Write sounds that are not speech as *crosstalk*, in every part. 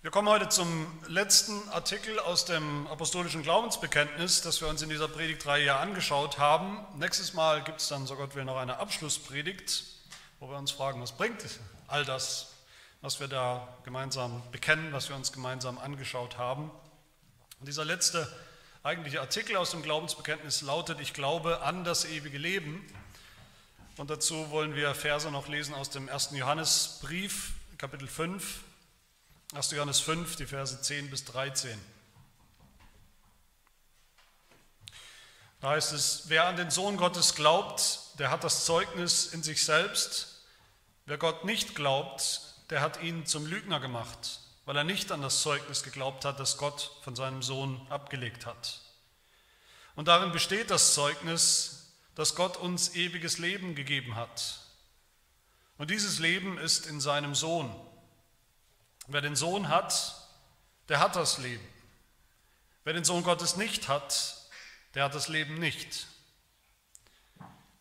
Wir kommen heute zum letzten Artikel aus dem apostolischen Glaubensbekenntnis, das wir uns in dieser Predigtreihe ja angeschaut haben. Nächstes Mal gibt es dann, so Gott will, noch eine Abschlusspredigt, wo wir uns fragen, was bringt all das, was wir da gemeinsam bekennen, was wir uns gemeinsam angeschaut haben. Und dieser letzte eigentliche Artikel aus dem Glaubensbekenntnis lautet, ich glaube an das ewige Leben. Und dazu wollen wir Verse noch lesen aus dem ersten Johannesbrief, Kapitel 5, 1. Johannes 5, die Verse 10 bis 13. Da heißt es, wer an den Sohn Gottes glaubt, der hat das Zeugnis in sich selbst. Wer Gott nicht glaubt, der hat ihn zum Lügner gemacht, weil er nicht an das Zeugnis geglaubt hat, das Gott von seinem Sohn abgelegt hat. Und darin besteht das Zeugnis, dass Gott uns ewiges Leben gegeben hat. Und dieses Leben ist in seinem Sohn. Wer den Sohn hat, der hat das Leben. Wer den Sohn Gottes nicht hat, der hat das Leben nicht.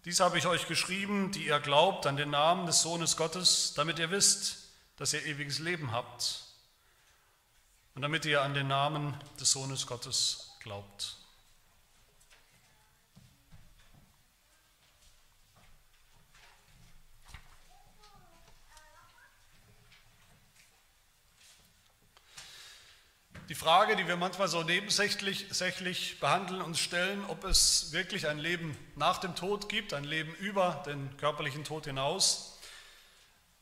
Dies habe ich euch geschrieben, die ihr glaubt an den Namen des Sohnes Gottes, damit ihr wisst, dass ihr ewiges Leben habt und damit ihr an den Namen des Sohnes Gottes glaubt. Die Frage, die wir manchmal so nebensächlich behandeln und stellen, ob es wirklich ein Leben nach dem Tod gibt, ein Leben über den körperlichen Tod hinaus,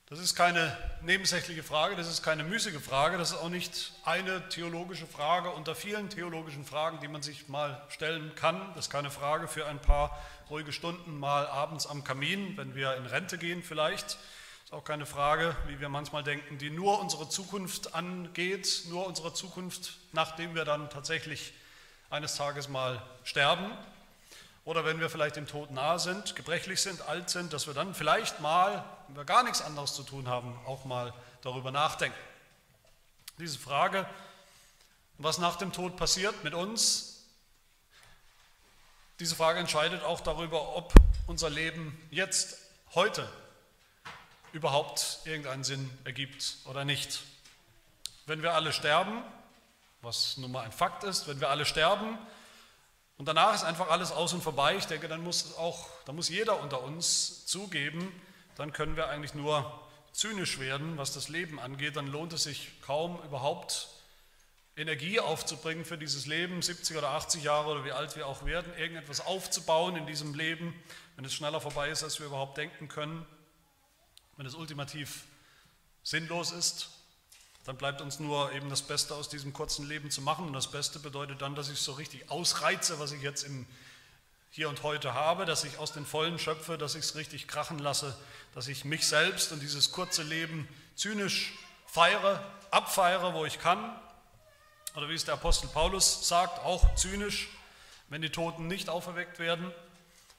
das ist keine nebensächliche Frage, das ist keine müßige Frage, das ist auch nicht eine theologische Frage unter vielen theologischen Fragen, die man sich mal stellen kann. Das ist keine Frage für ein paar ruhige Stunden mal abends am Kamin, wenn wir in Rente gehen vielleicht auch keine Frage, wie wir manchmal denken, die nur unsere Zukunft angeht, nur unsere Zukunft, nachdem wir dann tatsächlich eines Tages mal sterben. Oder wenn wir vielleicht dem Tod nahe sind, gebrechlich sind, alt sind, dass wir dann vielleicht mal, wenn wir gar nichts anderes zu tun haben, auch mal darüber nachdenken. Diese Frage, was nach dem Tod passiert mit uns, diese Frage entscheidet auch darüber, ob unser Leben jetzt, heute überhaupt irgendeinen Sinn ergibt oder nicht. Wenn wir alle sterben, was nun mal ein Fakt ist, wenn wir alle sterben und danach ist einfach alles aus und vorbei, ich denke, dann muss auch, dann muss jeder unter uns zugeben, dann können wir eigentlich nur zynisch werden, was das Leben angeht, dann lohnt es sich kaum überhaupt Energie aufzubringen für dieses Leben, 70 oder 80 Jahre oder wie alt wir auch werden, irgendetwas aufzubauen in diesem Leben, wenn es schneller vorbei ist, als wir überhaupt denken können. Wenn es ultimativ sinnlos ist, dann bleibt uns nur eben das Beste aus diesem kurzen Leben zu machen. Und das Beste bedeutet dann, dass ich so richtig ausreize, was ich jetzt im Hier und Heute habe, dass ich aus den Vollen schöpfe, dass ich es richtig krachen lasse, dass ich mich selbst und dieses kurze Leben zynisch feiere, abfeiere, wo ich kann. Oder wie es der Apostel Paulus sagt, auch zynisch, wenn die Toten nicht auferweckt werden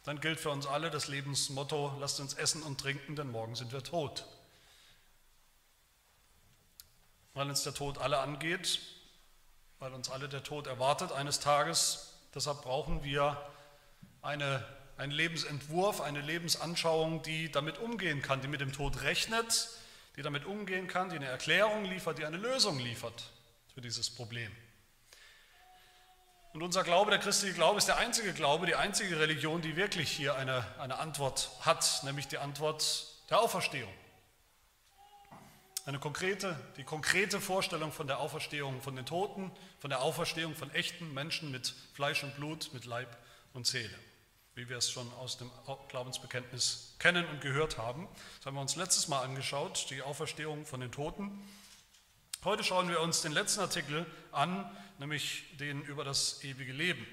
dann gilt für uns alle das Lebensmotto, lasst uns essen und trinken, denn morgen sind wir tot. Weil uns der Tod alle angeht, weil uns alle der Tod erwartet eines Tages, deshalb brauchen wir eine, einen Lebensentwurf, eine Lebensanschauung, die damit umgehen kann, die mit dem Tod rechnet, die damit umgehen kann, die eine Erklärung liefert, die eine Lösung liefert für dieses Problem. Und unser Glaube, der christliche Glaube, ist der einzige Glaube, die einzige Religion, die wirklich hier eine, eine Antwort hat, nämlich die Antwort der Auferstehung. Eine konkrete, die konkrete Vorstellung von der Auferstehung von den Toten, von der Auferstehung von echten Menschen mit Fleisch und Blut, mit Leib und Seele, wie wir es schon aus dem Glaubensbekenntnis kennen und gehört haben. Das haben wir uns letztes Mal angeschaut, die Auferstehung von den Toten. Heute schauen wir uns den letzten Artikel an, nämlich den über das ewige Leben.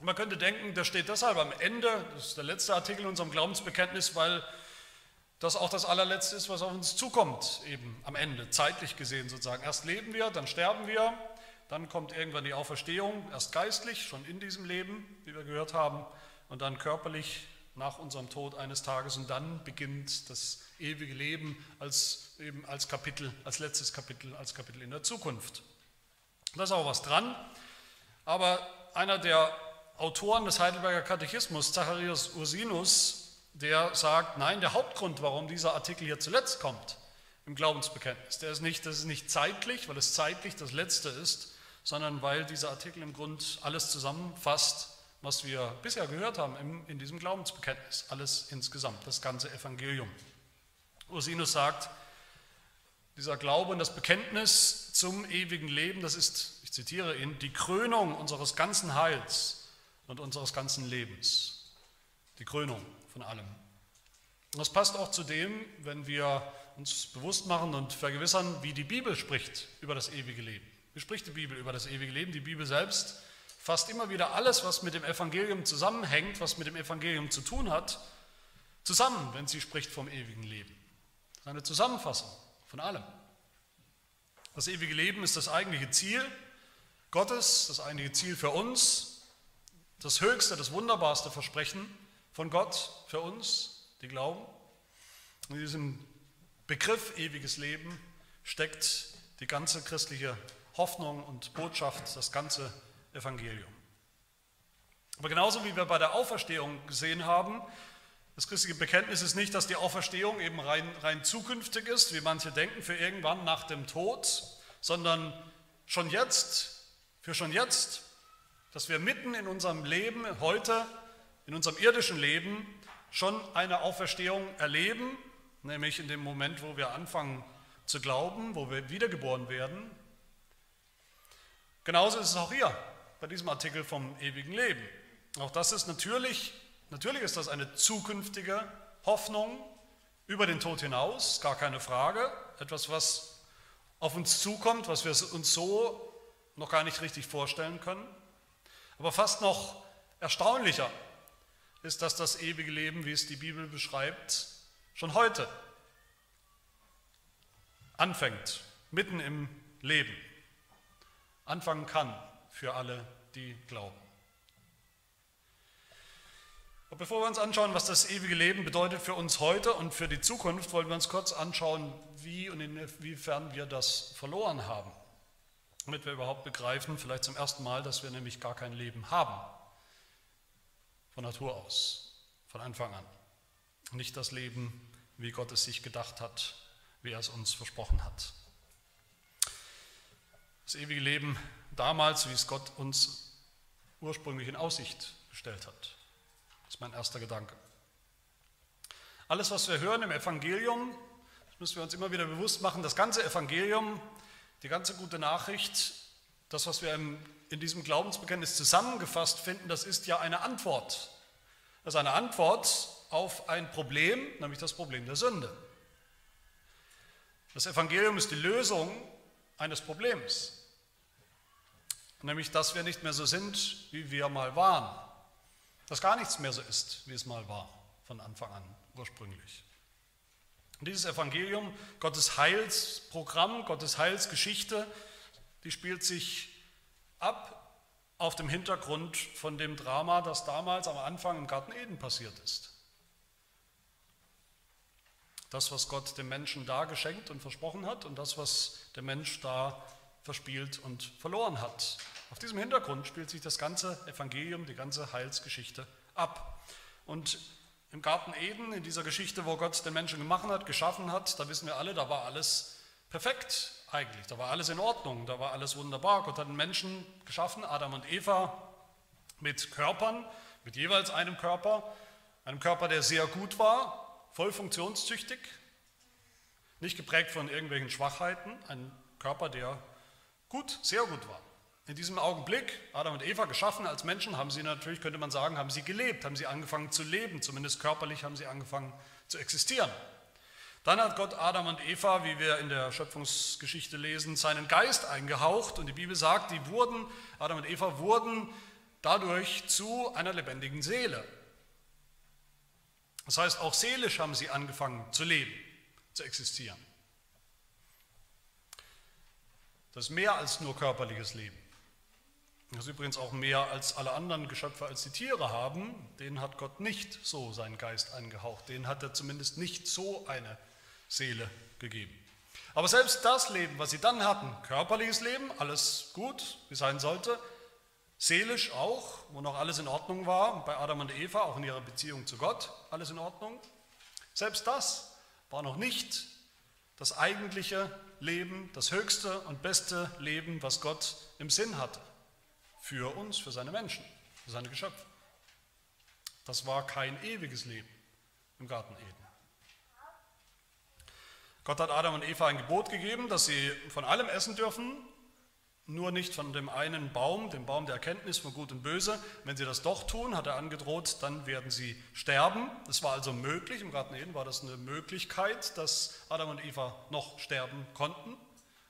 Man könnte denken, der steht deshalb am Ende, das ist der letzte Artikel in unserem Glaubensbekenntnis, weil das auch das allerletzte ist, was auf uns zukommt, eben am Ende, zeitlich gesehen sozusagen. Erst leben wir, dann sterben wir, dann kommt irgendwann die Auferstehung, erst geistlich, schon in diesem Leben, wie wir gehört haben, und dann körperlich nach unserem Tod eines Tages und dann beginnt das ewige Leben als, eben als Kapitel, als letztes Kapitel, als Kapitel in der Zukunft. Da ist auch was dran, aber einer der Autoren des Heidelberger Katechismus, Zacharias Ursinus, der sagt, nein, der Hauptgrund, warum dieser Artikel hier zuletzt kommt, im Glaubensbekenntnis. Der ist nicht, das ist nicht zeitlich, weil es zeitlich das Letzte ist, sondern weil dieser Artikel im Grund alles zusammenfasst, was wir bisher gehört haben in, diesem Glaubensbekenntnis. Alles insgesamt, das ganze Evangelium. Ursinus sagt, dieser Glaube und das Bekenntnis zum ewigen Leben, das ist, ich zitiere ihn, die Krönung unseres ganzen Heils und unseres ganzen Lebens. Die Krönung von allem. Und das passt auch zu dem, wenn wir uns bewusst machen und vergewissern, wie die Bibel spricht über das ewige Leben. Wie spricht die Bibel über das ewige Leben? Die Bibel selbst fasst immer wieder alles, was mit dem Evangelium zusammenhängt, was mit dem Evangelium zu tun hat, zusammen, wenn sie spricht vom ewigen Leben. Das ist eine Zusammenfassung von allem. Das ewige Leben ist das eigentliche Ziel Gottes, das eigentliche Ziel für uns, das höchste, das wunderbarste Versprechen von Gott für uns, die glauben. In diesem Begriff ewiges Leben steckt die ganze christliche Hoffnung und Botschaft, das ganze Evangelium. Aber genauso wie wir bei der Auferstehung gesehen haben, das christliche Bekenntnis ist nicht, dass die Auferstehung eben rein, rein zukünftig ist, wie manche denken, für irgendwann nach dem Tod, sondern schon jetzt, für schon jetzt, dass wir mitten in unserem Leben, heute, in unserem irdischen Leben, schon eine Auferstehung erleben, nämlich in dem Moment, wo wir anfangen zu glauben, wo wir wiedergeboren werden. Genauso ist es auch hier bei diesem Artikel vom ewigen Leben. Auch das ist natürlich Natürlich ist das eine zukünftige Hoffnung über den Tod hinaus, gar keine Frage. Etwas, was auf uns zukommt, was wir uns so noch gar nicht richtig vorstellen können. Aber fast noch erstaunlicher ist, dass das ewige Leben, wie es die Bibel beschreibt, schon heute anfängt, mitten im Leben, anfangen kann für alle, die glauben. Und bevor wir uns anschauen, was das ewige Leben bedeutet für uns heute und für die Zukunft, wollen wir uns kurz anschauen, wie und inwiefern wir das verloren haben. Damit wir überhaupt begreifen, vielleicht zum ersten Mal, dass wir nämlich gar kein Leben haben. Von Natur aus, von Anfang an. Nicht das Leben, wie Gott es sich gedacht hat, wie er es uns versprochen hat. Das ewige Leben damals, wie es Gott uns ursprünglich in Aussicht gestellt hat. Das ist mein erster Gedanke. Alles, was wir hören im Evangelium, das müssen wir uns immer wieder bewusst machen, das ganze Evangelium, die ganze gute Nachricht, das, was wir in diesem Glaubensbekenntnis zusammengefasst finden, das ist ja eine Antwort. Das ist eine Antwort auf ein Problem, nämlich das Problem der Sünde. Das Evangelium ist die Lösung eines Problems, nämlich dass wir nicht mehr so sind, wie wir mal waren dass gar nichts mehr so ist, wie es mal war, von Anfang an, ursprünglich. Und dieses Evangelium, Gottes Heilsprogramm, Gottes Heilsgeschichte, die spielt sich ab auf dem Hintergrund von dem Drama, das damals am Anfang im Garten Eden passiert ist. Das, was Gott dem Menschen da geschenkt und versprochen hat und das, was der Mensch da verspielt und verloren hat. Auf diesem Hintergrund spielt sich das ganze Evangelium, die ganze Heilsgeschichte ab. Und im Garten Eden, in dieser Geschichte, wo Gott den Menschen gemacht hat, geschaffen hat, da wissen wir alle, da war alles perfekt eigentlich. Da war alles in Ordnung, da war alles wunderbar. Gott hat den Menschen geschaffen, Adam und Eva, mit Körpern, mit jeweils einem Körper. Einem Körper, der sehr gut war, voll funktionstüchtig, nicht geprägt von irgendwelchen Schwachheiten. Ein Körper, der gut, sehr gut war. In diesem Augenblick, Adam und Eva geschaffen als Menschen, haben sie natürlich, könnte man sagen, haben sie gelebt, haben sie angefangen zu leben, zumindest körperlich haben sie angefangen zu existieren. Dann hat Gott Adam und Eva, wie wir in der Schöpfungsgeschichte lesen, seinen Geist eingehaucht und die Bibel sagt, die wurden, Adam und Eva wurden dadurch zu einer lebendigen Seele. Das heißt, auch seelisch haben sie angefangen zu leben, zu existieren. Das ist mehr als nur körperliches Leben. Das ist übrigens auch mehr als alle anderen Geschöpfe, als die Tiere haben. Denen hat Gott nicht so seinen Geist eingehaucht. Denen hat er zumindest nicht so eine Seele gegeben. Aber selbst das Leben, was sie dann hatten, körperliches Leben, alles gut, wie sein sollte, seelisch auch, wo noch alles in Ordnung war, bei Adam und Eva, auch in ihrer Beziehung zu Gott, alles in Ordnung, selbst das war noch nicht das eigentliche Leben, das höchste und beste Leben, was Gott im Sinn hatte. Für uns, für seine Menschen, für seine Geschöpfe. Das war kein ewiges Leben im Garten Eden. Gott hat Adam und Eva ein Gebot gegeben, dass sie von allem essen dürfen, nur nicht von dem einen Baum, dem Baum der Erkenntnis von Gut und Böse. Wenn sie das doch tun, hat er angedroht, dann werden sie sterben. Es war also möglich, im Garten Eden war das eine Möglichkeit, dass Adam und Eva noch sterben konnten,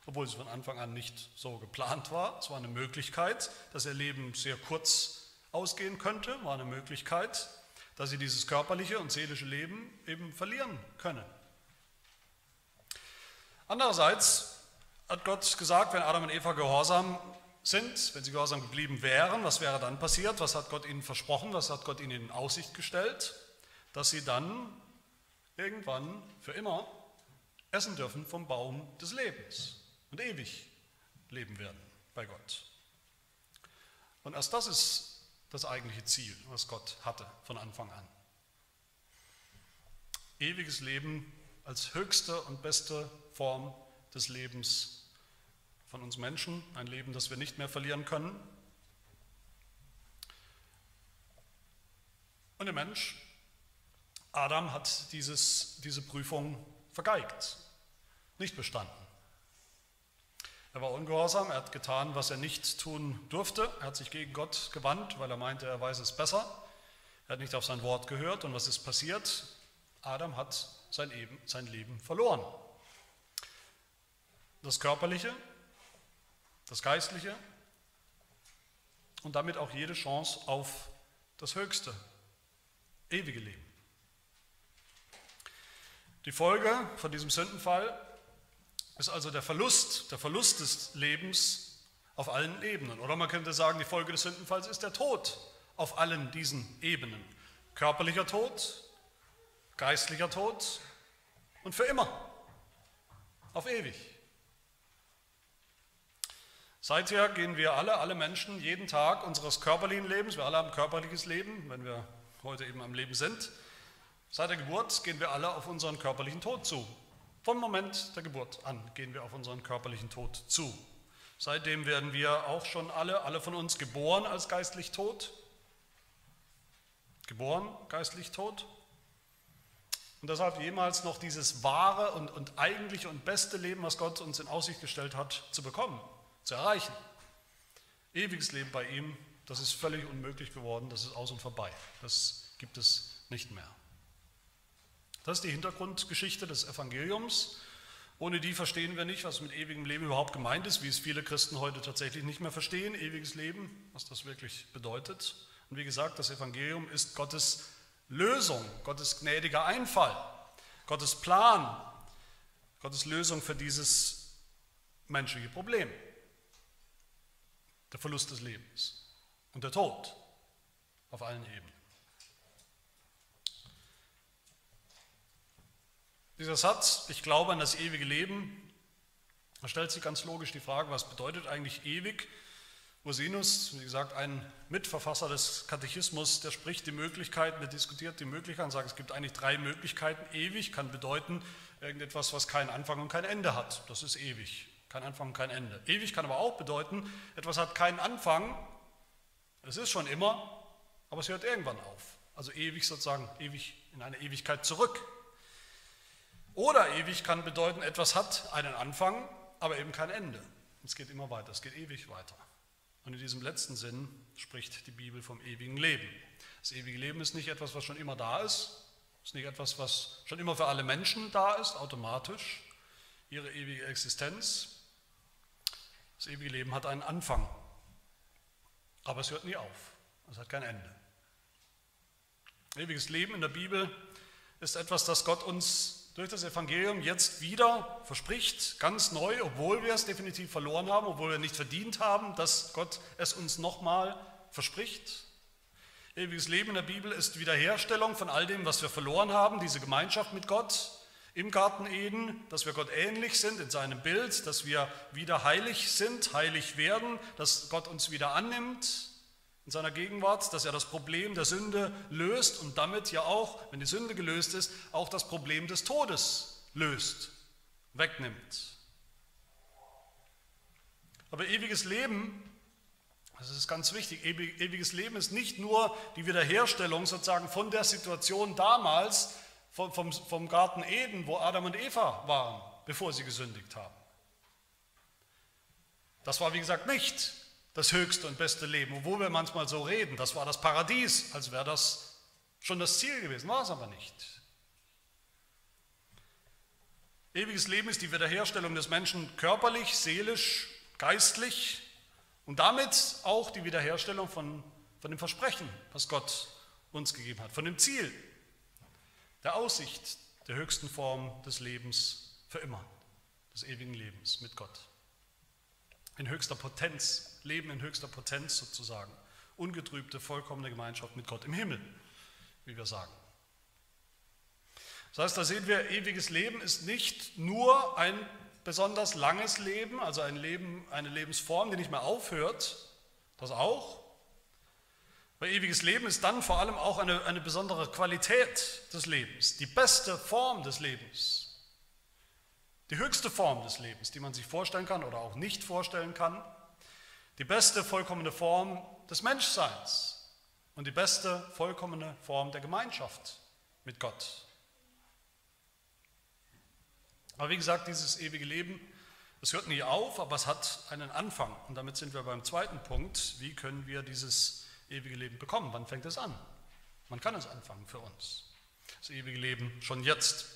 obwohl es von Anfang an nicht so geplant war. Es war eine Möglichkeit, dass ihr Leben sehr kurz ausgehen könnte, war eine Möglichkeit, dass sie dieses körperliche und seelische Leben eben verlieren können. Andererseits hat Gott gesagt, wenn Adam und Eva gehorsam sind, wenn sie gehorsam geblieben wären, was wäre dann passiert? Was hat Gott ihnen versprochen? Was hat Gott ihnen in Aussicht gestellt? Dass sie dann irgendwann für immer essen dürfen vom Baum des Lebens und ewig leben werden bei Gott. Und erst das ist das eigentliche Ziel, was Gott hatte von Anfang an. Ewiges Leben als höchste und beste Form des Lebens von uns Menschen, ein Leben, das wir nicht mehr verlieren können. Und der Mensch, Adam, hat dieses, diese Prüfung vergeigt, nicht bestanden. Er war ungehorsam, er hat getan, was er nicht tun durfte. Er hat sich gegen Gott gewandt, weil er meinte, er weiß es besser. Er hat nicht auf sein Wort gehört. Und was ist passiert? Adam hat sein, Leben verloren. Das Körperliche das Geistliche und damit auch jede Chance auf das höchste, ewige Leben. Die Folge von diesem Sündenfall ist also der Verlust, der Verlust des Lebens auf allen Ebenen. Oder man könnte sagen, die Folge des Sündenfalls ist der Tod auf allen diesen Ebenen. Körperlicher Tod, geistlicher Tod und für immer, auf ewig. Seither gehen wir alle, alle Menschen, jeden Tag unseres körperlichen Lebens, wir alle haben körperliches Leben, wenn wir heute eben am Leben sind, seit der Geburt gehen wir alle auf unseren körperlichen Tod zu. Vom Moment der Geburt an gehen wir auf unseren körperlichen Tod zu. Seitdem werden wir auch schon alle, alle von uns geboren als geistlich tot. Geboren geistlich tot. Und deshalb jemals noch dieses wahre und, und eigentliche und beste Leben, was Gott uns in Aussicht gestellt hat, zu bekommen zu erreichen. Ewiges Leben bei ihm, das ist völlig unmöglich geworden, das ist aus und vorbei. Das gibt es nicht mehr. Das ist die Hintergrundgeschichte des Evangeliums. Ohne die verstehen wir nicht, was mit ewigem Leben überhaupt gemeint ist, wie es viele Christen heute tatsächlich nicht mehr verstehen, ewiges Leben, was das wirklich bedeutet. Und wie gesagt, das Evangelium ist Gottes Lösung, Gottes gnädiger Einfall, Gottes Plan, Gottes Lösung für dieses menschliche Problem der Verlust des Lebens und der Tod auf allen Ebenen. Dieser Satz, ich glaube an das ewige Leben, da stellt sich ganz logisch die Frage, was bedeutet eigentlich ewig? Ursinus, wie gesagt, ein Mitverfasser des Katechismus, der spricht die Möglichkeiten, der diskutiert die Möglichkeiten und sagt, es gibt eigentlich drei Möglichkeiten. Ewig kann bedeuten irgendetwas, was keinen Anfang und kein Ende hat. Das ist ewig. Kein Anfang kein Ende. Ewig kann aber auch bedeuten, etwas hat keinen Anfang, es ist schon immer, aber es hört irgendwann auf. Also ewig sozusagen, ewig in eine Ewigkeit zurück. Oder ewig kann bedeuten, etwas hat einen Anfang, aber eben kein Ende. Es geht immer weiter, es geht ewig weiter. Und in diesem letzten Sinn spricht die Bibel vom ewigen Leben. Das ewige Leben ist nicht etwas, was schon immer da ist, ist nicht etwas, was schon immer für alle Menschen da ist, automatisch, ihre ewige Existenz, das ewige Leben hat einen Anfang, aber es hört nie auf. Es hat kein Ende. Ewiges Leben in der Bibel ist etwas, das Gott uns durch das Evangelium jetzt wieder verspricht, ganz neu, obwohl wir es definitiv verloren haben, obwohl wir nicht verdient haben, dass Gott es uns nochmal verspricht. Ewiges Leben in der Bibel ist Wiederherstellung von all dem, was wir verloren haben, diese Gemeinschaft mit Gott, im Garten Eden, dass wir Gott ähnlich sind in seinem Bild, dass wir wieder heilig sind, heilig werden, dass Gott uns wieder annimmt in seiner Gegenwart, dass er das Problem der Sünde löst und damit ja auch, wenn die Sünde gelöst ist, auch das Problem des Todes löst wegnimmt. Aber ewiges Leben, das ist ganz wichtig, ewiges Leben ist nicht nur die Wiederherstellung sozusagen von der Situation damals, vom, vom, vom Garten Eden, wo Adam und Eva waren, bevor sie gesündigt haben. Das war, wie gesagt, nicht das höchste und beste Leben, obwohl wir manchmal so reden. Das war das Paradies, als wäre das schon das Ziel gewesen, war es aber nicht. Ewiges Leben ist die Wiederherstellung des Menschen körperlich, seelisch, geistlich und damit auch die Wiederherstellung von, von dem Versprechen, was Gott uns gegeben hat, von dem Ziel, der Aussicht der höchsten Form des Lebens für immer, des ewigen Lebens mit Gott. In höchster Potenz, Leben in höchster Potenz sozusagen, ungetrübte, vollkommene Gemeinschaft mit Gott im Himmel, wie wir sagen. Das heißt, da sehen wir, ewiges Leben ist nicht nur ein besonders langes Leben, also ein Leben, eine Lebensform, die nicht mehr aufhört, das auch. Weil ewiges Leben ist dann vor allem auch eine, eine besondere Qualität des Lebens, die beste Form des Lebens, die höchste Form des Lebens, die man sich vorstellen kann oder auch nicht vorstellen kann, die beste vollkommene Form des Menschseins und die beste vollkommene Form der Gemeinschaft mit Gott. Aber wie gesagt, dieses ewige Leben, es hört nie auf, aber es hat einen Anfang. Und damit sind wir beim zweiten Punkt. Wie können wir dieses ewige Leben bekommen? Wann fängt es an? Man kann es anfangen für uns. Das ewige Leben schon jetzt.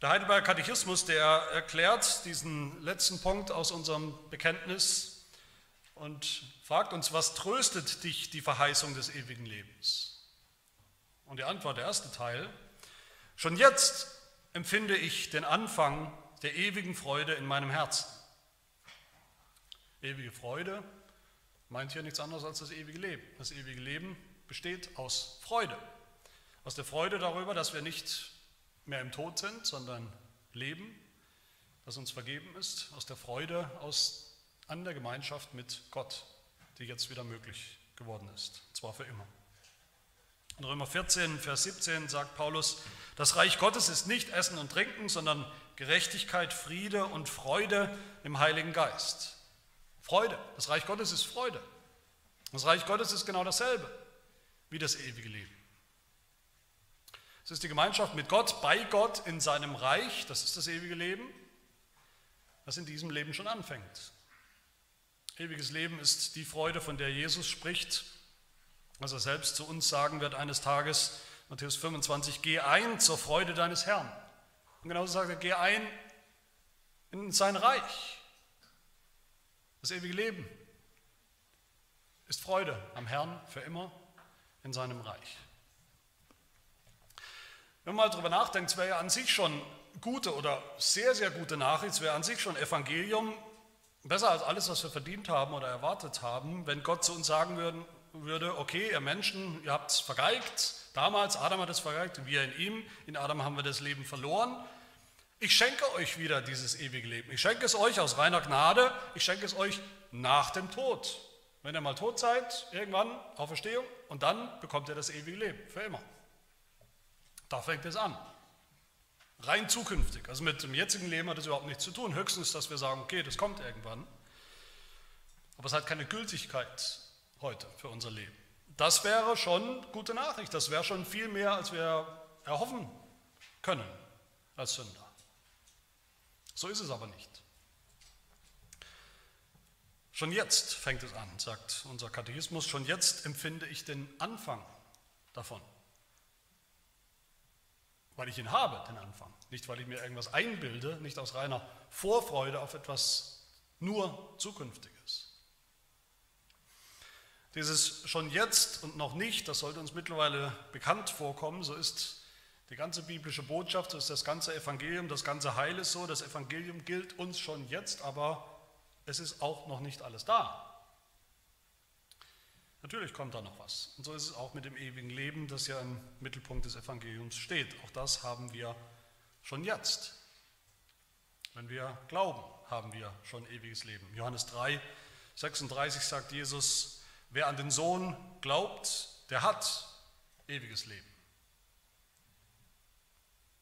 Der Heidelberger Katechismus, der erklärt diesen letzten Punkt aus unserem Bekenntnis und fragt uns, was tröstet dich die Verheißung des ewigen Lebens? Und die Antwort, der erste Teil, schon jetzt empfinde ich den Anfang der ewigen Freude in meinem Herzen. Ewige Freude meint hier nichts anderes als das ewige Leben. Das ewige Leben besteht aus Freude. Aus der Freude darüber, dass wir nicht mehr im Tod sind, sondern leben, dass uns vergeben ist. Aus der Freude aus, an der Gemeinschaft mit Gott, die jetzt wieder möglich geworden ist. Zwar für immer. In Römer 14, Vers 17 sagt Paulus, das Reich Gottes ist nicht Essen und Trinken, sondern Gerechtigkeit, Friede und Freude im Heiligen Geist. Freude, das Reich Gottes ist Freude. Das Reich Gottes ist genau dasselbe wie das ewige Leben. Es ist die Gemeinschaft mit Gott, bei Gott in seinem Reich, das ist das ewige Leben, das in diesem Leben schon anfängt. Ewiges Leben ist die Freude, von der Jesus spricht, was er selbst zu uns sagen wird eines Tages, Matthäus 25, geh ein zur Freude deines Herrn. Und genauso sagt er, geh ein in sein Reich. Das ewige Leben ist Freude am Herrn für immer in seinem Reich. Wenn man mal darüber nachdenkt, es wäre ja an sich schon gute oder sehr, sehr gute Nachricht, es wäre an sich schon Evangelium, besser als alles, was wir verdient haben oder erwartet haben, wenn Gott zu uns sagen würde, würde, okay, ihr Menschen, ihr habt es vergeigt, damals, Adam hat es vergeigt, wir in ihm, in Adam haben wir das Leben verloren. Ich schenke euch wieder dieses ewige Leben. Ich schenke es euch aus reiner Gnade, ich schenke es euch nach dem Tod. Wenn ihr mal tot seid, irgendwann, Auferstehung, und dann bekommt ihr das ewige Leben, für immer. Da fängt es an. Rein zukünftig. Also mit dem jetzigen Leben hat es überhaupt nichts zu tun. Höchstens, dass wir sagen, okay, das kommt irgendwann. Aber es hat keine Gültigkeit heute für unser Leben. Das wäre schon gute Nachricht. Das wäre schon viel mehr, als wir erhoffen können als Sünder. So ist es aber nicht. Schon jetzt fängt es an, sagt unser Katechismus, schon jetzt empfinde ich den Anfang davon. Weil ich ihn habe, den Anfang. Nicht, weil ich mir irgendwas einbilde, nicht aus reiner Vorfreude auf etwas nur Zukünftiges. Dieses schon jetzt und noch nicht, das sollte uns mittlerweile bekannt vorkommen, so ist die ganze biblische Botschaft, so ist das ganze Evangelium, das ganze Heil ist so, das Evangelium gilt uns schon jetzt, aber es ist auch noch nicht alles da. Natürlich kommt da noch was. Und so ist es auch mit dem ewigen Leben, das ja im Mittelpunkt des Evangeliums steht. Auch das haben wir schon jetzt. Wenn wir glauben, haben wir schon ewiges Leben. Johannes 3, 36 sagt Jesus, Wer an den Sohn glaubt, der hat ewiges Leben.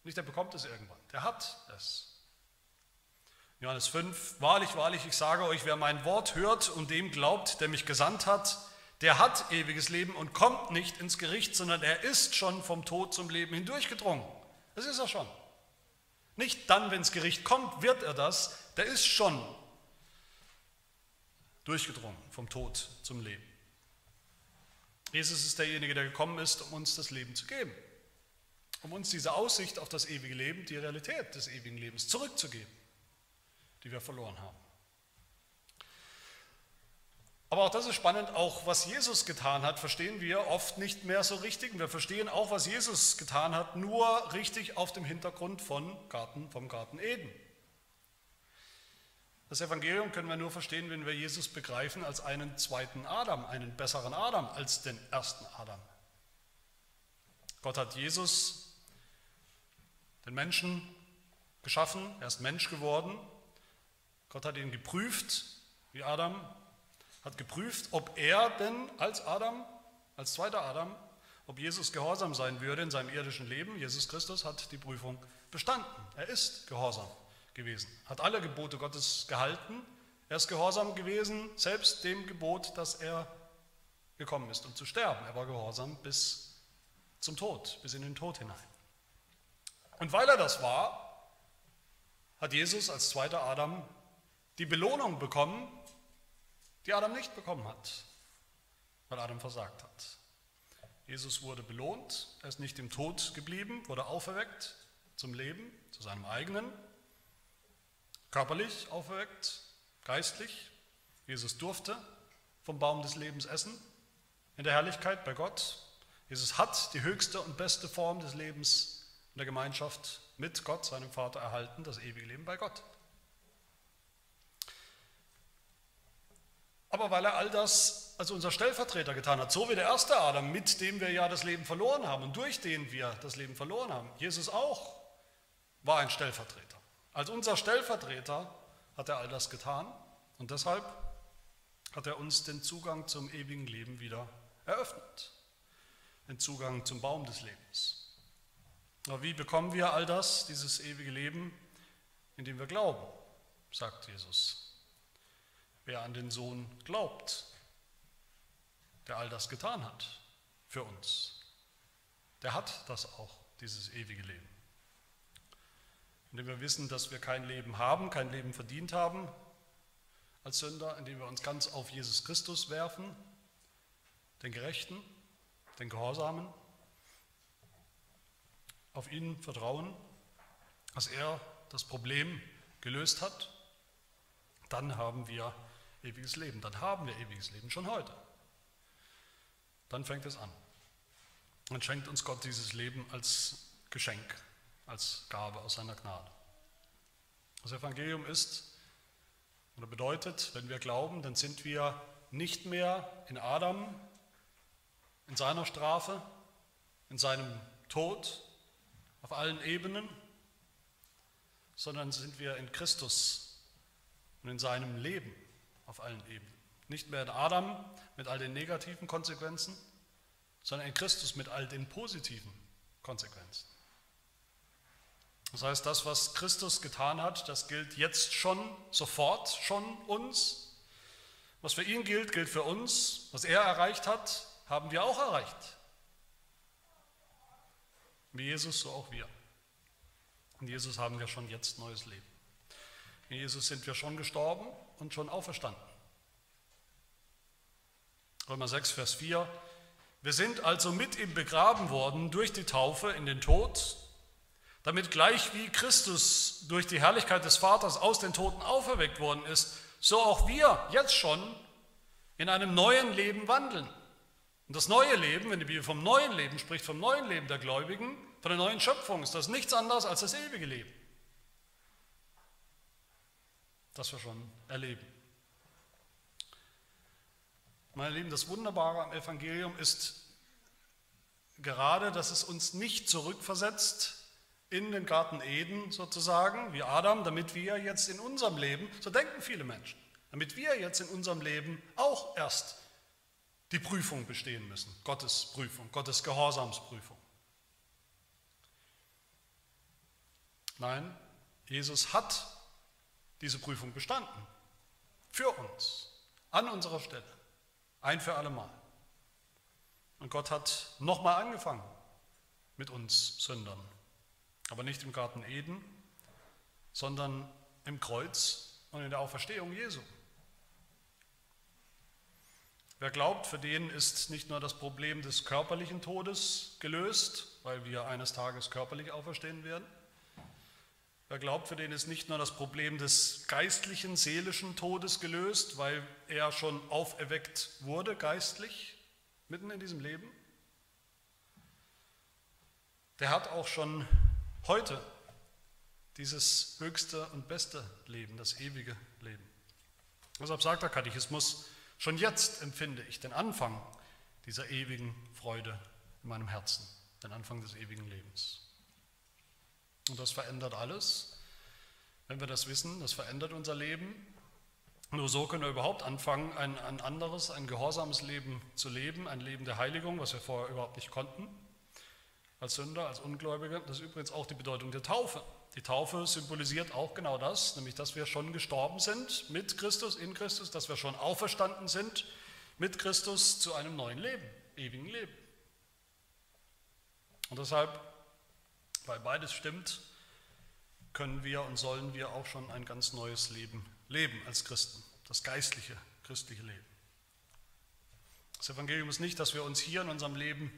Nicht, der bekommt es irgendwann. der hat es. Johannes 5, wahrlich, wahrlich, ich sage euch, wer mein Wort hört und dem glaubt, der mich gesandt hat, der hat ewiges Leben und kommt nicht ins Gericht, sondern er ist schon vom Tod zum Leben hindurchgedrungen. Das ist er schon. Nicht dann, wenn das Gericht kommt, wird er das, der ist schon durchgedrungen vom Tod zum Leben. Jesus ist derjenige, der gekommen ist, um uns das Leben zu geben, um uns diese Aussicht auf das ewige Leben, die Realität des ewigen Lebens zurückzugeben, die wir verloren haben. Aber auch das ist spannend, auch was Jesus getan hat, verstehen wir oft nicht mehr so richtig. wir verstehen auch, was Jesus getan hat, nur richtig auf dem Hintergrund von Garten, vom Garten Eden. Das Evangelium können wir nur verstehen, wenn wir Jesus begreifen als einen zweiten Adam, einen besseren Adam als den ersten Adam. Gott hat Jesus, den Menschen, geschaffen, er ist Mensch geworden. Gott hat ihn geprüft, wie Adam, hat geprüft, ob er denn als Adam, als zweiter Adam, ob Jesus gehorsam sein würde in seinem irdischen Leben. Jesus Christus hat die Prüfung bestanden. Er ist gehorsam gewesen, hat alle Gebote Gottes gehalten. Er ist gehorsam gewesen, selbst dem Gebot, dass er gekommen ist, um zu sterben. Er war gehorsam bis zum Tod, bis in den Tod hinein. Und weil er das war, hat Jesus als zweiter Adam die Belohnung bekommen, die Adam nicht bekommen hat, weil Adam versagt hat. Jesus wurde belohnt, er ist nicht im Tod geblieben, wurde auferweckt zum Leben, zu seinem eigenen, körperlich auferweckt, geistlich. Jesus durfte vom Baum des Lebens essen, in der Herrlichkeit bei Gott. Jesus hat die höchste und beste Form des Lebens in der Gemeinschaft mit Gott, seinem Vater, erhalten, das ewige Leben bei Gott. aber weil er all das als unser Stellvertreter getan hat, so wie der erste Adam, mit dem wir ja das Leben verloren haben und durch den wir das Leben verloren haben. Jesus auch war ein Stellvertreter. Als unser Stellvertreter hat er all das getan und deshalb hat er uns den Zugang zum ewigen Leben wieder eröffnet, den Zugang zum Baum des Lebens. Aber wie bekommen wir all das, dieses ewige Leben, indem wir glauben, sagt Jesus wer an den Sohn glaubt, der all das getan hat für uns, der hat das auch, dieses ewige Leben. Indem wir wissen, dass wir kein Leben haben, kein Leben verdient haben als Sünder, indem wir uns ganz auf Jesus Christus werfen, den Gerechten, den Gehorsamen, auf ihn vertrauen, dass er das Problem gelöst hat, dann haben wir ewiges Leben. Dann haben wir ewiges Leben schon heute. Dann fängt es an. Dann schenkt uns Gott dieses Leben als Geschenk, als Gabe aus seiner Gnade. Das Evangelium ist oder bedeutet, wenn wir glauben, dann sind wir nicht mehr in Adam, in seiner Strafe, in seinem Tod, auf allen Ebenen, sondern sind wir in Christus und in seinem Leben auf allen Ebenen. Nicht mehr in Adam mit all den negativen Konsequenzen, sondern in Christus mit all den positiven Konsequenzen. Das heißt, das, was Christus getan hat, das gilt jetzt schon, sofort schon uns. Was für ihn gilt, gilt für uns. Was er erreicht hat, haben wir auch erreicht. Wie Jesus, so auch wir. In Jesus haben wir schon jetzt neues Leben. In Jesus sind wir schon gestorben und schon auferstanden. Römer 6, Vers 4. Wir sind also mit ihm begraben worden durch die Taufe in den Tod, damit gleich wie Christus durch die Herrlichkeit des Vaters aus den Toten auferweckt worden ist, so auch wir jetzt schon in einem neuen Leben wandeln. Und das neue Leben, wenn die Bibel vom neuen Leben spricht, vom neuen Leben der Gläubigen, von der neuen Schöpfung, ist das nichts anderes als das ewige Leben das wir schon erleben. Meine Lieben, das Wunderbare am Evangelium ist gerade, dass es uns nicht zurückversetzt in den Garten Eden sozusagen, wie Adam, damit wir jetzt in unserem Leben, so denken viele Menschen, damit wir jetzt in unserem Leben auch erst die Prüfung bestehen müssen, Gottes Prüfung, Gottes Gehorsamsprüfung. Nein, Jesus hat diese Prüfung bestanden. Für uns. An unserer Stelle. Ein für alle Mal. Und Gott hat nochmal angefangen mit uns Sündern. Aber nicht im Garten Eden, sondern im Kreuz und in der Auferstehung Jesu. Wer glaubt, für den ist nicht nur das Problem des körperlichen Todes gelöst, weil wir eines Tages körperlich auferstehen werden. Wer glaubt, für den ist nicht nur das Problem des geistlichen, seelischen Todes gelöst, weil er schon auferweckt wurde, geistlich, mitten in diesem Leben. Der hat auch schon heute dieses höchste und beste Leben, das ewige Leben. Deshalb sagt der Katechismus, Schon jetzt empfinde ich den Anfang dieser ewigen Freude in meinem Herzen, den Anfang des ewigen Lebens. Und das verändert alles. Wenn wir das wissen, das verändert unser Leben. Nur so können wir überhaupt anfangen, ein, ein anderes, ein gehorsames Leben zu leben, ein Leben der Heiligung, was wir vorher überhaupt nicht konnten, als Sünder, als Ungläubige. Das ist übrigens auch die Bedeutung der Taufe. Die Taufe symbolisiert auch genau das, nämlich dass wir schon gestorben sind mit Christus, in Christus, dass wir schon auferstanden sind mit Christus zu einem neuen Leben, ewigen Leben. Und deshalb, weil beides stimmt, können wir und sollen wir auch schon ein ganz neues Leben leben als Christen, das geistliche, christliche Leben. Das Evangelium ist nicht, dass wir uns hier in unserem Leben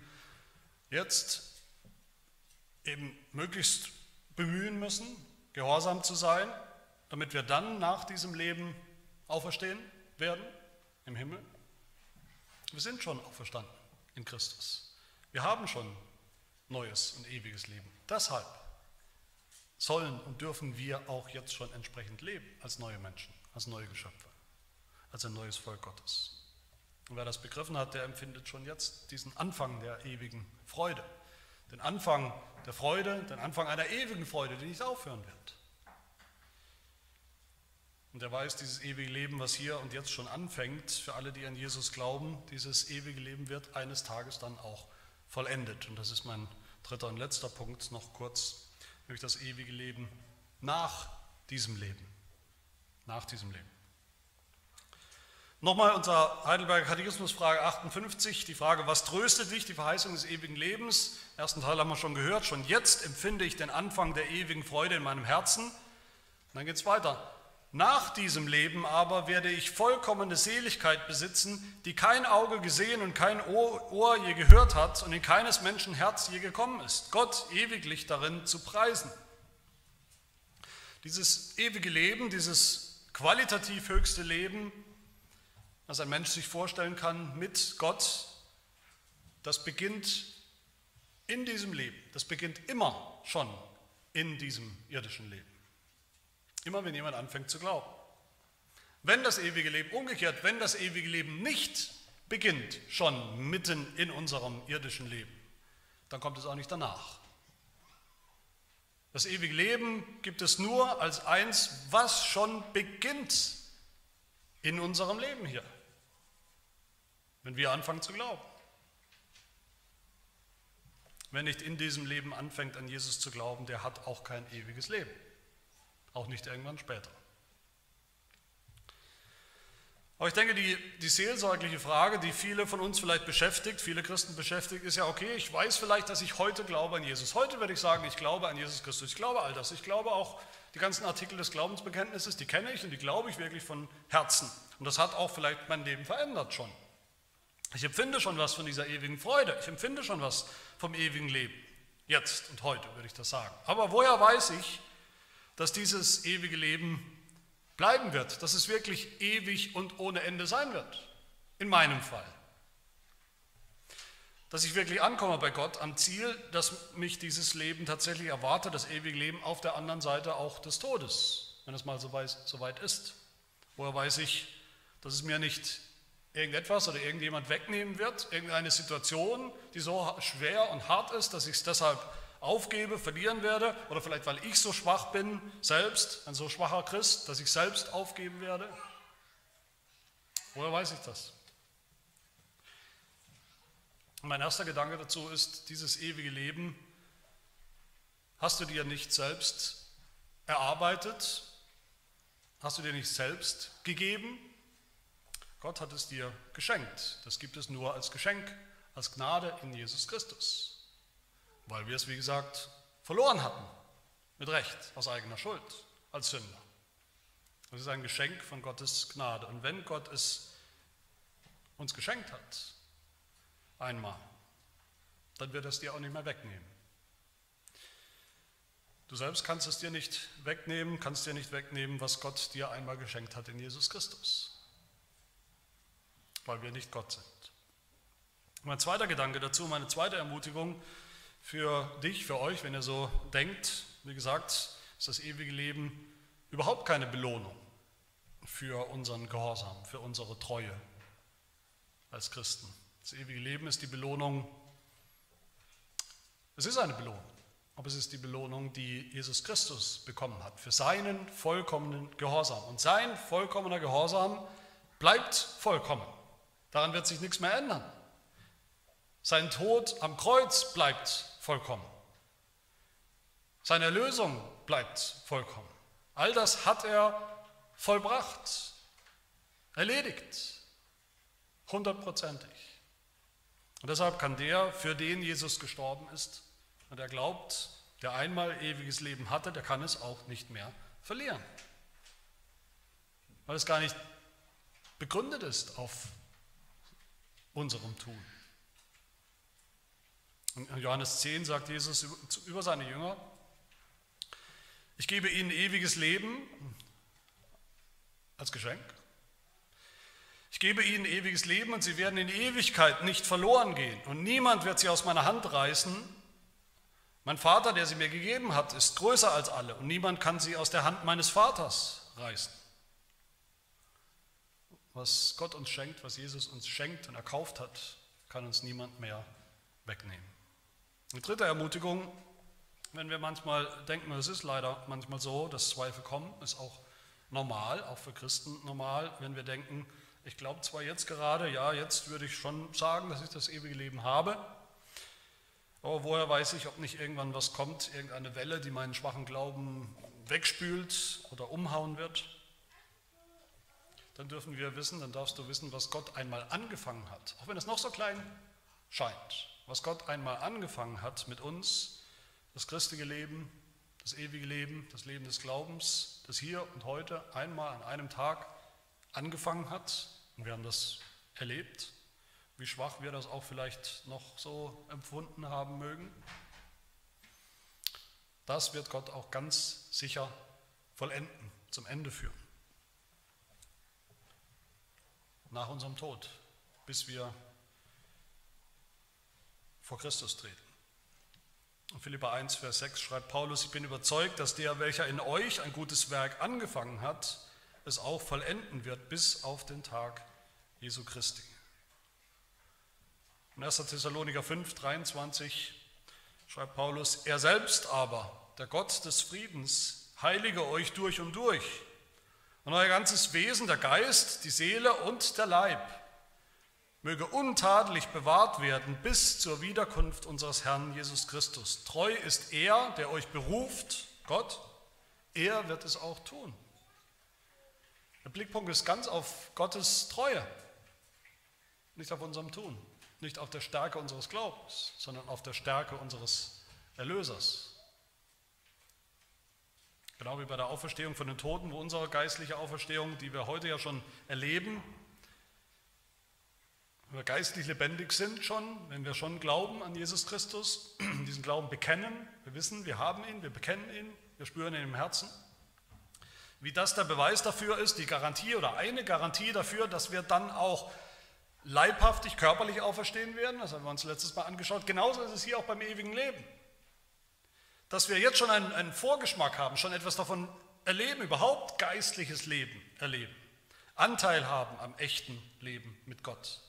jetzt eben möglichst bemühen müssen, gehorsam zu sein, damit wir dann nach diesem Leben auferstehen werden im Himmel. Wir sind schon auferstanden in Christus. Wir haben schon neues und ewiges Leben. Deshalb sollen und dürfen wir auch jetzt schon entsprechend leben als neue Menschen, als neue Geschöpfe, als ein neues Volk Gottes. Und wer das begriffen hat, der empfindet schon jetzt diesen Anfang der ewigen Freude, den Anfang der Freude, den Anfang einer ewigen Freude, die nicht aufhören wird. Und er weiß, dieses ewige Leben, was hier und jetzt schon anfängt, für alle, die an Jesus glauben, dieses ewige Leben wird eines Tages dann auch vollendet. Und das ist mein dritter und letzter Punkt noch kurz, nämlich das ewige Leben nach diesem Leben. Nach diesem Leben. Nochmal unser Heidelberger Katechismus, Frage 58, die Frage, was tröstet dich, die Verheißung des ewigen Lebens? Ersten Teil haben wir schon gehört, schon jetzt empfinde ich den Anfang der ewigen Freude in meinem Herzen. Und dann geht es weiter. Nach diesem Leben aber werde ich vollkommene Seligkeit besitzen, die kein Auge gesehen und kein Ohr je gehört hat und in keines Menschen Herz je gekommen ist. Gott ewiglich darin zu preisen. Dieses ewige Leben, dieses qualitativ höchste Leben, was ein Mensch sich vorstellen kann mit Gott, das beginnt in diesem Leben. Das beginnt immer schon in diesem irdischen Leben. Immer wenn jemand anfängt zu glauben. Wenn das ewige Leben, umgekehrt, wenn das ewige Leben nicht beginnt, schon mitten in unserem irdischen Leben, dann kommt es auch nicht danach. Das ewige Leben gibt es nur als eins, was schon beginnt in unserem Leben hier wenn wir anfangen zu glauben. Wer nicht in diesem Leben anfängt an Jesus zu glauben, der hat auch kein ewiges Leben. Auch nicht irgendwann später. Aber ich denke, die, die seelsorgliche Frage, die viele von uns vielleicht beschäftigt, viele Christen beschäftigt, ist ja, okay, ich weiß vielleicht, dass ich heute glaube an Jesus. Heute werde ich sagen, ich glaube an Jesus Christus. Ich glaube all das. Ich glaube auch die ganzen Artikel des Glaubensbekenntnisses, die kenne ich und die glaube ich wirklich von Herzen. Und das hat auch vielleicht mein Leben verändert schon. Ich empfinde schon was von dieser ewigen Freude. Ich empfinde schon was vom ewigen Leben. Jetzt und heute würde ich das sagen. Aber woher weiß ich, dass dieses ewige Leben bleiben wird, dass es wirklich ewig und ohne Ende sein wird? In meinem Fall. Dass ich wirklich ankomme bei Gott am Ziel, dass mich dieses Leben tatsächlich erwartet, das ewige Leben auf der anderen Seite auch des Todes, wenn es mal so weit ist. Woher weiß ich, dass es mir nicht irgendetwas oder irgendjemand wegnehmen wird, irgendeine Situation, die so schwer und hart ist, dass ich es deshalb aufgebe, verlieren werde, oder vielleicht weil ich so schwach bin, selbst, ein so schwacher Christ, dass ich selbst aufgeben werde? Woher weiß ich das? Mein erster Gedanke dazu ist, dieses ewige Leben hast du dir nicht selbst erarbeitet, hast du dir nicht selbst gegeben. Gott hat es dir geschenkt. Das gibt es nur als Geschenk, als Gnade in Jesus Christus. Weil wir es, wie gesagt, verloren hatten. Mit Recht, aus eigener Schuld, als Sünder. Das ist ein Geschenk von Gottes Gnade. Und wenn Gott es uns geschenkt hat, einmal, dann wird er es dir auch nicht mehr wegnehmen. Du selbst kannst es dir nicht wegnehmen, kannst dir nicht wegnehmen, was Gott dir einmal geschenkt hat in Jesus Christus, weil wir nicht Gott sind. Mein zweiter Gedanke dazu, meine zweite Ermutigung für dich, für euch, wenn ihr so denkt, wie gesagt, ist das ewige Leben überhaupt keine Belohnung für unseren Gehorsam, für unsere Treue als Christen. Das ewige Leben ist die Belohnung, es ist eine Belohnung, aber es ist die Belohnung, die Jesus Christus bekommen hat für seinen vollkommenen Gehorsam. Und sein vollkommener Gehorsam bleibt vollkommen. Daran wird sich nichts mehr ändern. Sein Tod am Kreuz bleibt vollkommen. Seine Erlösung bleibt vollkommen. All das hat er vollbracht, erledigt, hundertprozentig. Und deshalb kann der, für den Jesus gestorben ist und der glaubt, der einmal ewiges Leben hatte, der kann es auch nicht mehr verlieren. Weil es gar nicht begründet ist auf unserem Tun. In Johannes 10 sagt Jesus über seine Jünger, ich gebe ihnen ewiges Leben als Geschenk. Ich gebe ihnen ewiges Leben und sie werden in Ewigkeit nicht verloren gehen. Und niemand wird sie aus meiner Hand reißen. Mein Vater, der sie mir gegeben hat, ist größer als alle und niemand kann sie aus der Hand meines Vaters reißen. Was Gott uns schenkt, was Jesus uns schenkt und erkauft hat, kann uns niemand mehr wegnehmen. Die dritte Ermutigung, wenn wir manchmal denken, es ist leider manchmal so, dass Zweifel kommen, ist auch normal, auch für Christen normal, wenn wir denken, ich glaube zwar jetzt gerade, ja, jetzt würde ich schon sagen, dass ich das ewige Leben habe, aber woher weiß ich, ob nicht irgendwann was kommt, irgendeine Welle, die meinen schwachen Glauben wegspült oder umhauen wird? Dann dürfen wir wissen, dann darfst du wissen, was Gott einmal angefangen hat, auch wenn es noch so klein scheint, was Gott einmal angefangen hat mit uns, das christliche Leben, das ewige Leben, das Leben des Glaubens, das hier und heute einmal an einem Tag angefangen hat. Und wir haben das erlebt, wie schwach wir das auch vielleicht noch so empfunden haben mögen. Das wird Gott auch ganz sicher vollenden, zum Ende führen. Nach unserem Tod, bis wir vor Christus treten. In Philippa 1, Vers 6 schreibt Paulus, ich bin überzeugt, dass der, welcher in euch ein gutes Werk angefangen hat, es auch vollenden wird bis auf den Tag Jesu Christi. In 1. Thessaloniker 5, 23 schreibt Paulus, er selbst aber, der Gott des Friedens, heilige euch durch und durch und euer ganzes Wesen, der Geist, die Seele und der Leib, möge untadelig bewahrt werden bis zur Wiederkunft unseres Herrn Jesus Christus. Treu ist er, der euch beruft, Gott, er wird es auch tun. Der Blickpunkt ist ganz auf Gottes Treue, nicht auf unserem Tun, nicht auf der Stärke unseres Glaubens, sondern auf der Stärke unseres Erlösers. Genau wie bei der Auferstehung von den Toten, wo unsere geistliche Auferstehung, die wir heute ja schon erleben, wenn wir geistlich lebendig sind schon, wenn wir schon glauben an Jesus Christus, *clears throat* diesen Glauben bekennen, wir wissen, wir haben ihn, wir bekennen ihn, wir spüren ihn im Herzen, wie das der Beweis dafür ist, die Garantie oder eine Garantie dafür, dass wir dann auch leibhaftig, körperlich auferstehen werden, das haben wir uns letztes Mal angeschaut, genauso ist es hier auch beim ewigen Leben. Dass wir jetzt schon einen, einen Vorgeschmack haben, schon etwas davon erleben, überhaupt geistliches Leben erleben, Anteil haben am echten Leben mit Gott,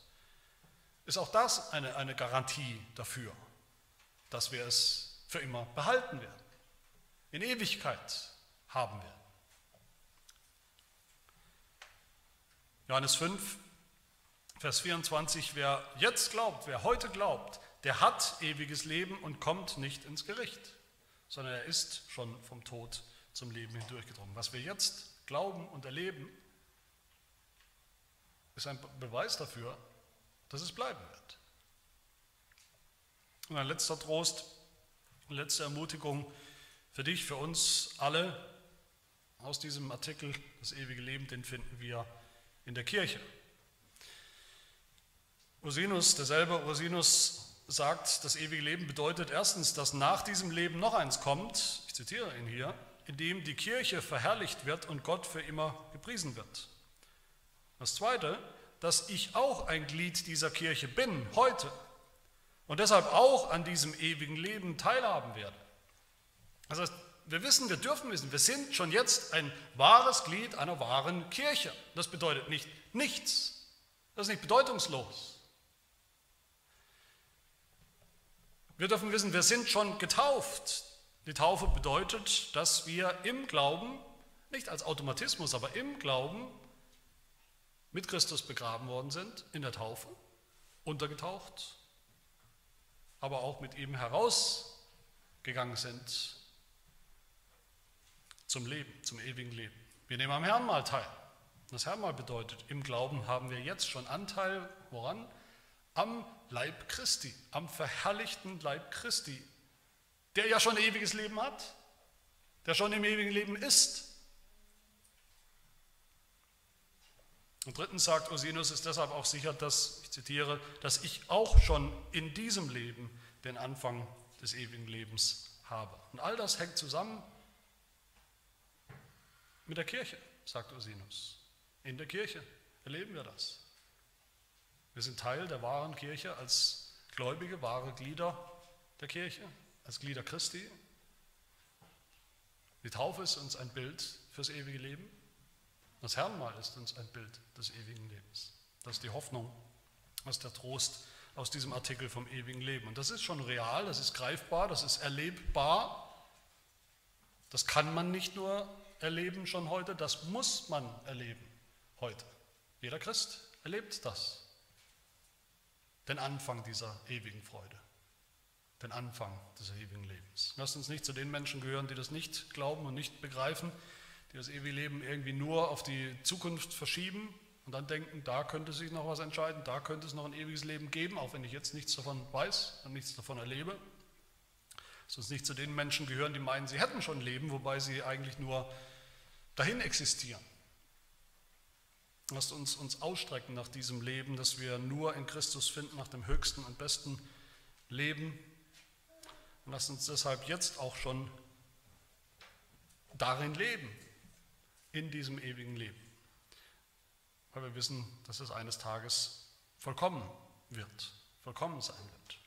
ist auch das eine, eine Garantie dafür, dass wir es für immer behalten werden, in Ewigkeit haben werden. Johannes 5, Vers 24, wer jetzt glaubt, wer heute glaubt, der hat ewiges Leben und kommt nicht ins Gericht, sondern er ist schon vom Tod zum Leben hindurchgedrungen. Was wir jetzt glauben und erleben, ist ein Beweis dafür, dass es bleiben wird. Und ein letzter Trost, eine letzte Ermutigung für dich, für uns alle aus diesem Artikel, das ewige Leben, den finden wir in der Kirche. Ursinus, derselbe Ursinus sagt, das ewige Leben bedeutet erstens, dass nach diesem Leben noch eins kommt, ich zitiere ihn hier, in dem die Kirche verherrlicht wird und Gott für immer gepriesen wird. Das Zweite, dass ich auch ein Glied dieser Kirche bin, heute, und deshalb auch an diesem ewigen Leben teilhaben werde. Das heißt, wir wissen, wir dürfen wissen, wir sind schon jetzt ein wahres Glied einer wahren Kirche. Das bedeutet nicht nichts. Das ist nicht bedeutungslos. Wir dürfen wissen, wir sind schon getauft. Die Taufe bedeutet, dass wir im Glauben, nicht als Automatismus, aber im Glauben mit Christus begraben worden sind, in der Taufe, untergetaucht, aber auch mit ihm herausgegangen sind zum Leben, zum ewigen Leben. Wir nehmen am Herrnmal teil. Das Herrnmal bedeutet, im Glauben haben wir jetzt schon Anteil, woran? Am Leib Christi, am verherrlichten Leib Christi, der ja schon ewiges Leben hat, der schon im ewigen Leben ist. Und drittens sagt Ursinus, ist deshalb auch sicher, dass, ich zitiere, dass ich auch schon in diesem Leben den Anfang des ewigen Lebens habe. Und all das hängt zusammen mit der Kirche, sagt Ursinus. In der Kirche erleben wir das. Wir sind Teil der wahren Kirche als gläubige, wahre Glieder der Kirche, als Glieder Christi. Die Taufe ist uns ein Bild fürs ewige Leben. Das Herrnmal ist uns ein Bild des ewigen Lebens. Das ist die Hoffnung, das ist der Trost aus diesem Artikel vom ewigen Leben. Und das ist schon real, das ist greifbar, das ist erlebbar. Das kann man nicht nur erleben schon heute, das muss man erleben heute. Jeder Christ erlebt das. Den Anfang dieser ewigen Freude, den Anfang des ewigen Lebens. Lasst uns nicht zu den Menschen gehören, die das nicht glauben und nicht begreifen, die das ewige Leben irgendwie nur auf die Zukunft verschieben und dann denken, da könnte sich noch was entscheiden, da könnte es noch ein ewiges Leben geben, auch wenn ich jetzt nichts davon weiß und nichts davon erlebe. Lasst uns nicht zu den Menschen gehören, die meinen, sie hätten schon Leben, wobei sie eigentlich nur dahin existieren. Lasst uns uns ausstrecken nach diesem Leben, das wir nur in Christus finden, nach dem höchsten und besten Leben. Und lasst uns deshalb jetzt auch schon darin leben, in diesem ewigen Leben. Weil wir wissen, dass es eines Tages vollkommen wird, vollkommen sein wird.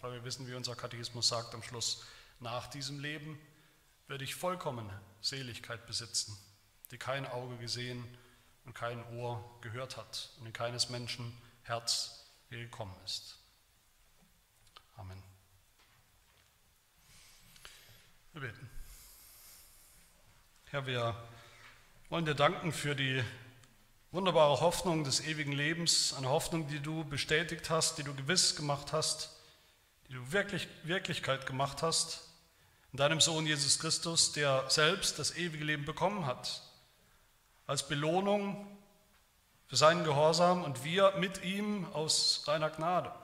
Weil wir wissen, wie unser Katechismus sagt am Schluss, nach diesem Leben werde ich vollkommene Seligkeit besitzen, die kein Auge gesehen und kein Ohr gehört hat und in keines Menschen Herz gekommen ist. Amen. Wir beten. Herr, wir wollen dir danken für die wunderbare Hoffnung des ewigen Lebens, eine Hoffnung, die du bestätigt hast, die du gewiss gemacht hast, die du wirklich Wirklichkeit gemacht hast in deinem Sohn Jesus Christus, der selbst das ewige Leben bekommen hat, als Belohnung für seinen Gehorsam und wir mit ihm aus seiner Gnade.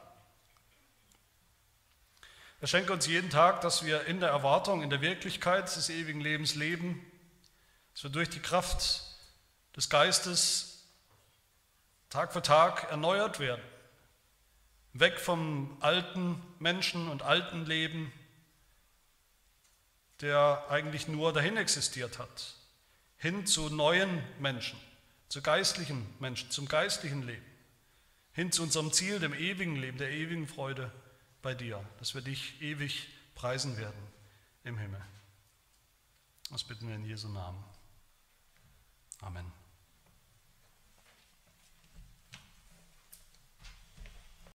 Er schenkt uns jeden Tag, dass wir in der Erwartung, in der Wirklichkeit des ewigen Lebens leben, dass wir durch die Kraft des Geistes Tag für Tag erneuert werden, weg vom alten Menschen und alten Leben der eigentlich nur dahin existiert hat, hin zu neuen Menschen, zu geistlichen Menschen, zum geistlichen Leben, hin zu unserem Ziel, dem ewigen Leben, der ewigen Freude bei dir, dass wir dich ewig preisen werden im Himmel. Das bitten wir in Jesu Namen. Amen.